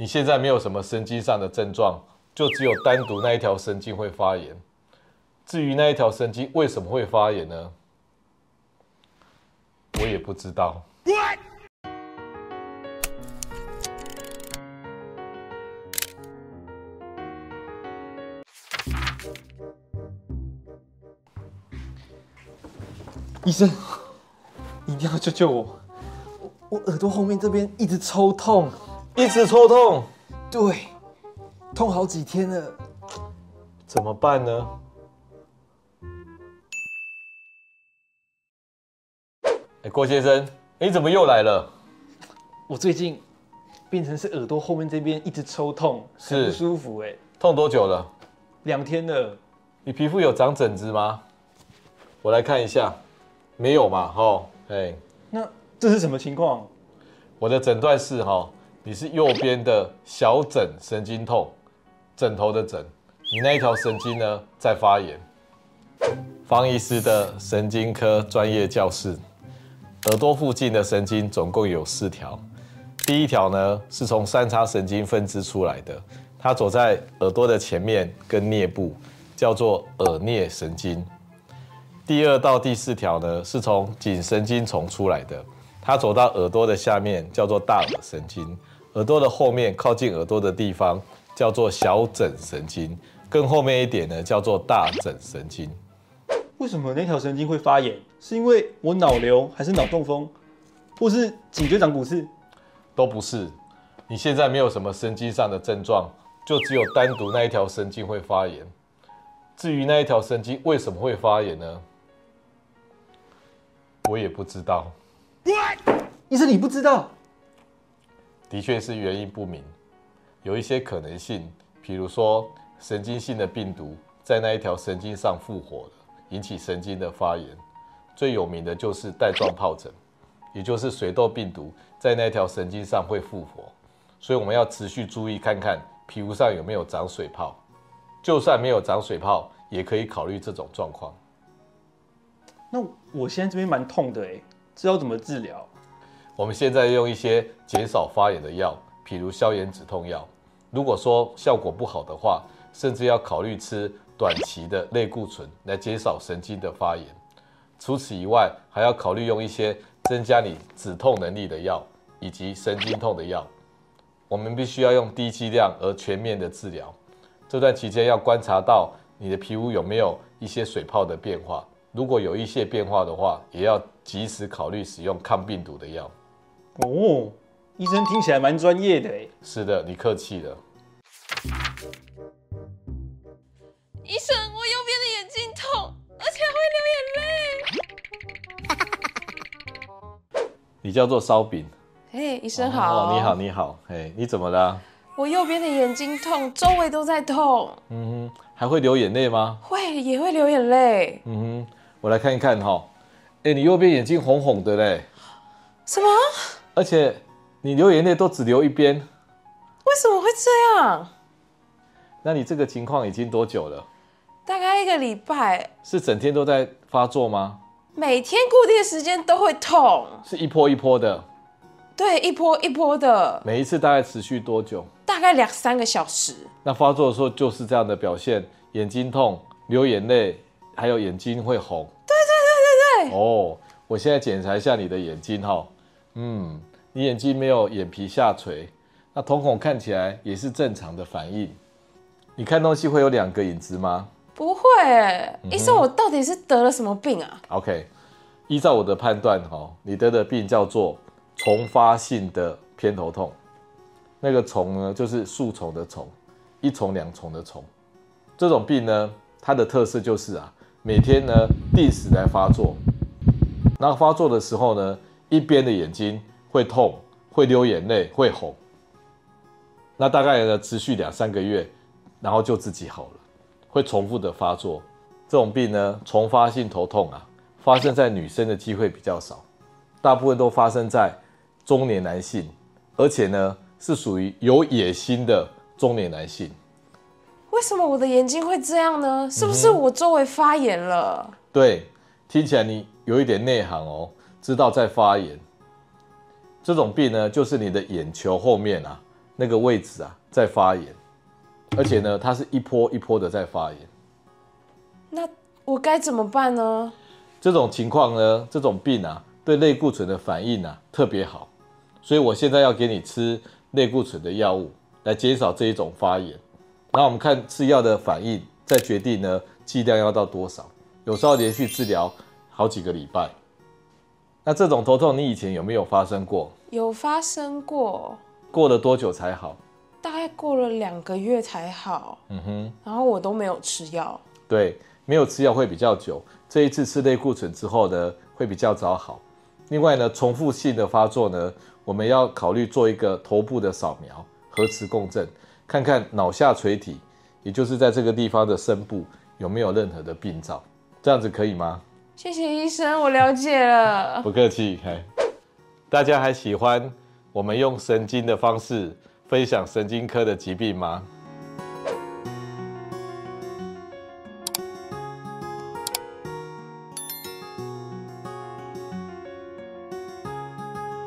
你现在没有什么神经上的症状，就只有单独那一条神经会发炎。至于那一条神经为什么会发炎呢？我也不知道。What? 医生，一定要救救我！我我耳朵后面这边一直抽痛。一直抽痛，对，痛好几天了，怎么办呢？哎，郭先生，你怎么又来了？我最近变成是耳朵后面这边一直抽痛，是不舒服哎。痛多久了？两天了。你皮肤有长疹子吗？我来看一下，没有嘛？哦，哎，那这是什么情况？我的诊断是哈。你是右边的小枕神经痛，枕头的枕，你那一条神经呢在发炎。方医师的神经科专业教室，耳朵附近的神经总共有四条，第一条呢是从三叉神经分支出来的，它走在耳朵的前面跟颞部，叫做耳颞神经。第二到第四条呢是从颈神经丛出来的，它走到耳朵的下面，叫做大耳神经。耳朵的后面靠近耳朵的地方叫做小枕神经，更后面一点呢叫做大枕神经。为什么那条神经会发炎？是因为我脑瘤，还是脑中风，或是颈椎长骨刺？都不是。你现在没有什么神经上的症状，就只有单独那一条神经会发炎。至于那一条神经为什么会发炎呢？我也不知道。医生，你不知道？的确是原因不明，有一些可能性，比如说神经性的病毒在那一条神经上复活了，引起神经的发炎。最有名的就是带状疱疹，也就是水痘病毒在那条神经上会复活。所以我们要持续注意，看看皮肤上有没有长水泡。就算没有长水泡，也可以考虑这种状况。那我现在这边蛮痛的诶，这要怎么治疗？我们现在用一些减少发炎的药，譬如消炎止痛药。如果说效果不好的话，甚至要考虑吃短期的类固醇来减少神经的发炎。除此以外，还要考虑用一些增加你止痛能力的药，以及神经痛的药。我们必须要用低剂量而全面的治疗。这段期间要观察到你的皮肤有没有一些水泡的变化。如果有一些变化的话，也要及时考虑使用抗病毒的药。哦，医生听起来蛮专业的哎。是的，你客气了。医生，我右边的眼睛痛，而且会流眼泪。你叫做烧饼。嘿，医生好。哦，你好，你好。嘿，你怎么了？我右边的眼睛痛，周围都在痛。嗯哼，还会流眼泪吗？会，也会流眼泪。嗯哼，我来看一看哈。哎，你右边眼睛红红的嘞。什么？而且你流眼泪都只流一边，为什么会这样？那你这个情况已经多久了？大概一个礼拜。是整天都在发作吗？每天固定时间都会痛，是一波一波的。对，一波一波的。每一次大概持续多久？大概两三个小时。那发作的时候就是这样的表现，眼睛痛、流眼泪，还有眼睛会红。哦，我现在检查一下你的眼睛哈。嗯。你眼睛没有眼皮下垂，那瞳孔看起来也是正常的反应。你看东西会有两个影子吗？不会，医生，我到底是得了什么病啊？OK，依照我的判断，哈，你得的病叫做重发性的偏头痛。那个虫呢，就是树虫的虫，一虫两虫的虫。这种病呢，它的特色就是啊，每天呢定时来发作，然后发作的时候呢，一边的眼睛。会痛，会流眼泪，会红。那大概呢持续两三个月，然后就自己好了。会重复的发作，这种病呢，重发性头痛啊，发生在女生的机会比较少，大部分都发生在中年男性，而且呢是属于有野心的中年男性。为什么我的眼睛会这样呢？是不是我周围发炎了？嗯，对，听起来你有一点内行哦，知道在发炎。这种病呢，就是你的眼球后面啊，那个位置啊在发炎，而且呢，它是一波一波的在发炎。那我该怎么办呢？这种情况呢，这种病啊，对类固醇的反应啊特别好，所以我现在要给你吃类固醇的药物来减少这一种发炎。那我们看吃药的反应，再决定呢剂量要到多少。有时候连续治疗好几个礼拜。那这种头痛你以前有没有发生过？有发生过。过了多久才好？大概过了两个月才好。嗯哼。然后我都没有吃药。对，没有吃药会比较久。这一次吃类固醇之后呢，会比较早好。另外呢，重复性的发作呢，我们要考虑做一个头部的扫描、核磁共振，看看脑下垂体，也就是在这个地方的深部有没有任何的病灶。这样子可以吗？谢谢医生，我了解了。不客气。嗨大家还喜欢我们用神经的方式分享神经科的疾病吗？